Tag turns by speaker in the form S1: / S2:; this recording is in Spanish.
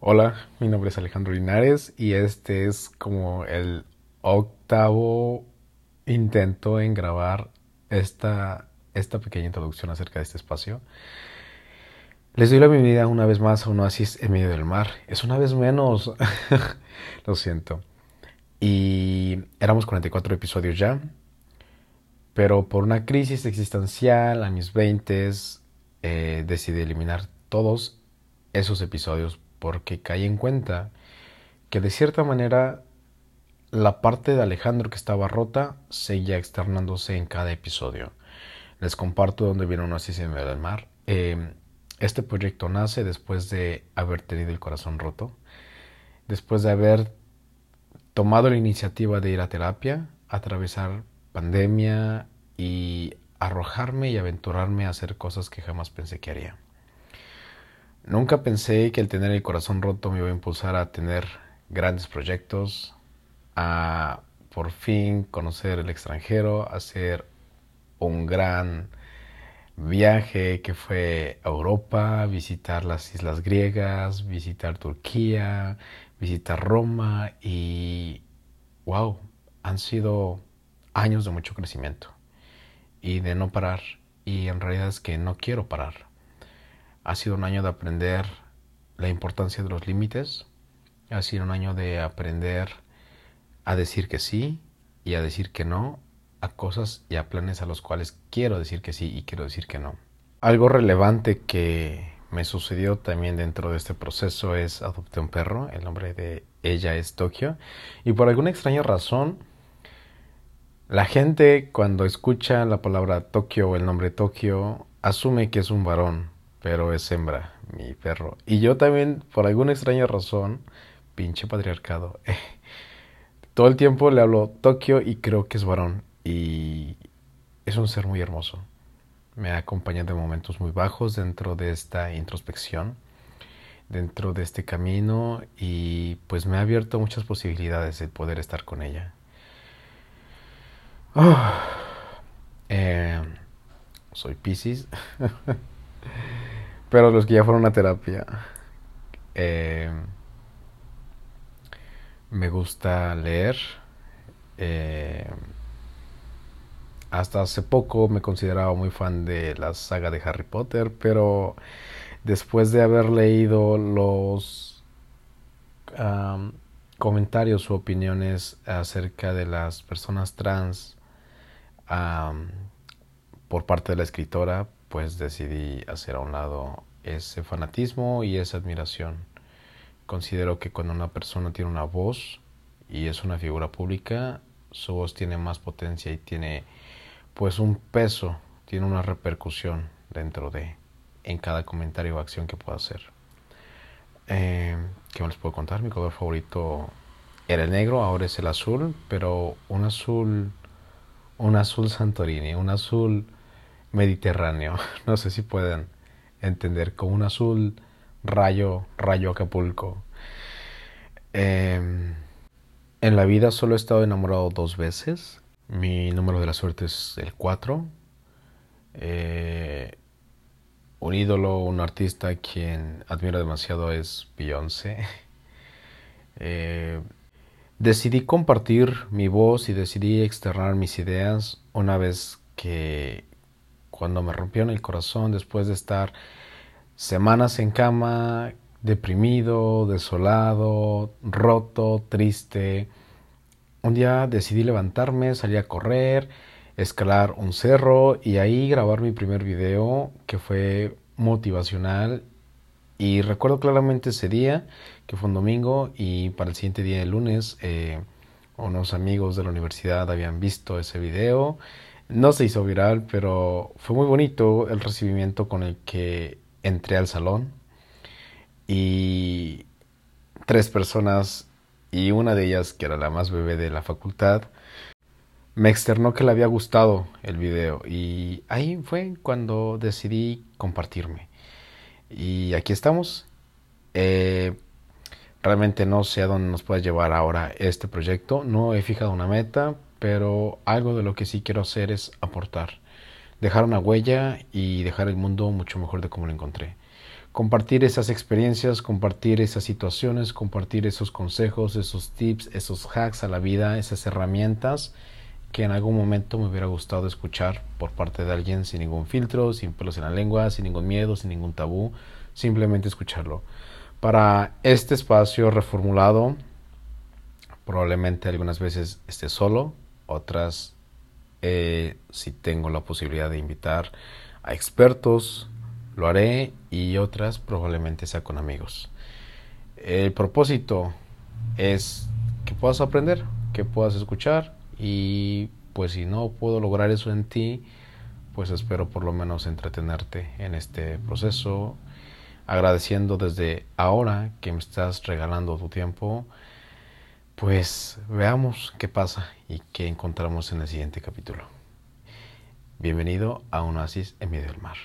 S1: Hola, mi nombre es Alejandro Linares y este es como el octavo intento en grabar esta, esta pequeña introducción acerca de este espacio. Les doy la bienvenida una vez más a un oasis en medio del mar. Es una vez menos, lo siento. Y éramos 44 episodios ya, pero por una crisis existencial a mis 20 eh, decidí eliminar todos esos episodios porque caí en cuenta que de cierta manera la parte de Alejandro que estaba rota seguía externándose en cada episodio. Les comparto dónde viene un oasis en medio del mar. Em, este proyecto nace después de haber tenido el corazón roto, después de haber tomado la iniciativa de ir a terapia, atravesar pandemia y arrojarme y aventurarme a hacer cosas que jamás pensé que haría. Nunca pensé que el tener el corazón roto me iba a impulsar a tener grandes proyectos, a por fin conocer el extranjero, hacer un gran viaje que fue a Europa, visitar las islas griegas, visitar Turquía, visitar Roma y wow, han sido años de mucho crecimiento y de no parar y en realidad es que no quiero parar. Ha sido un año de aprender la importancia de los límites. Ha sido un año de aprender a decir que sí y a decir que no a cosas y a planes a los cuales quiero decir que sí y quiero decir que no. Algo relevante que me sucedió también dentro de este proceso es adopté un perro, el nombre de ella es Tokio, y por alguna extraña razón, la gente cuando escucha la palabra Tokio o el nombre Tokio asume que es un varón, pero es hembra, mi perro. Y yo también, por alguna extraña razón, pinche patriarcado, todo el tiempo le hablo Tokio y creo que es varón. Y es un ser muy hermoso. Me ha acompañado en momentos muy bajos dentro de esta introspección, dentro de este camino y pues me ha abierto muchas posibilidades de poder estar con ella. Eh, soy Pisces. Pero los que ya fueron a terapia, eh, me gusta leer. Eh, hasta hace poco me consideraba muy fan de la saga de Harry Potter, pero después de haber leído los comentarios u opiniones acerca de las personas trans por parte de la escritora, pues decidí hacer a un lado ese fanatismo y esa admiración. Considero que cuando una persona tiene una voz y es una figura pública, su voz tiene más potencia y tiene pues un peso, tiene una repercusión dentro de en cada comentario o acción que pueda hacer. Eh, ¿Qué más les puedo contar? Mi color favorito era el negro, ahora es el azul, pero un azul, un azul Santorini, un azul mediterráneo. No sé si pueden entender, con un azul rayo, rayo Acapulco. Em, en la vida solo he estado enamorado dos veces. Mi número de la suerte es el 4. Eh, un ídolo, un artista quien admiro demasiado es Beyoncé. Eh, decidí compartir mi voz y decidí externar mis ideas una vez que cuando me rompieron el corazón después de estar semanas en cama, deprimido, desolado, roto, triste. Un día decidí levantarme, salir a correr, escalar un cerro y ahí grabar mi primer video que fue motivacional y recuerdo claramente ese día que fue un domingo y para el siguiente día el lunes eh, unos amigos de la universidad habían visto ese video no se hizo viral, pero fue muy bonito el recibimiento con el que entré al salón y tres personas y una de ellas, que era la más bebé de la facultad, me externó que le había gustado el video y ahí fue cuando decidí compartirme. Y aquí estamos. Eh, realmente no sé a dónde nos puede llevar ahora este proyecto. No he fijado una meta, pero algo de lo que sí quiero hacer es aportar, dejar una huella y dejar el mundo mucho mejor de como lo encontré. compartir esas experiencias, compartir esas situaciones, compartir esos consejos, esos tips, esos hacks a la vida, esas herramientas que en algún momento me hubiera gustado escuchar por parte de alguien sin ningún filtro, sin pelos en la lengua, sin ningún miedo, sin ningún tabú, simplemente escucharlo. Para este espacio reformulado, probablemente algunas veces esté solo, otras eh, si tengo la posibilidad de invitar a expertos, lo haré y otras probablemente sea con amigos. El propósito es que puedas aprender, que puedas escuchar y pues si no puedo lograr eso en ti, pues espero por lo menos entretenerte en este proceso, agradeciendo desde ahora que me estás regalando tu tiempo, pues veamos qué pasa y qué encontramos en el siguiente capítulo. Bienvenido a un oasis en medio del mar.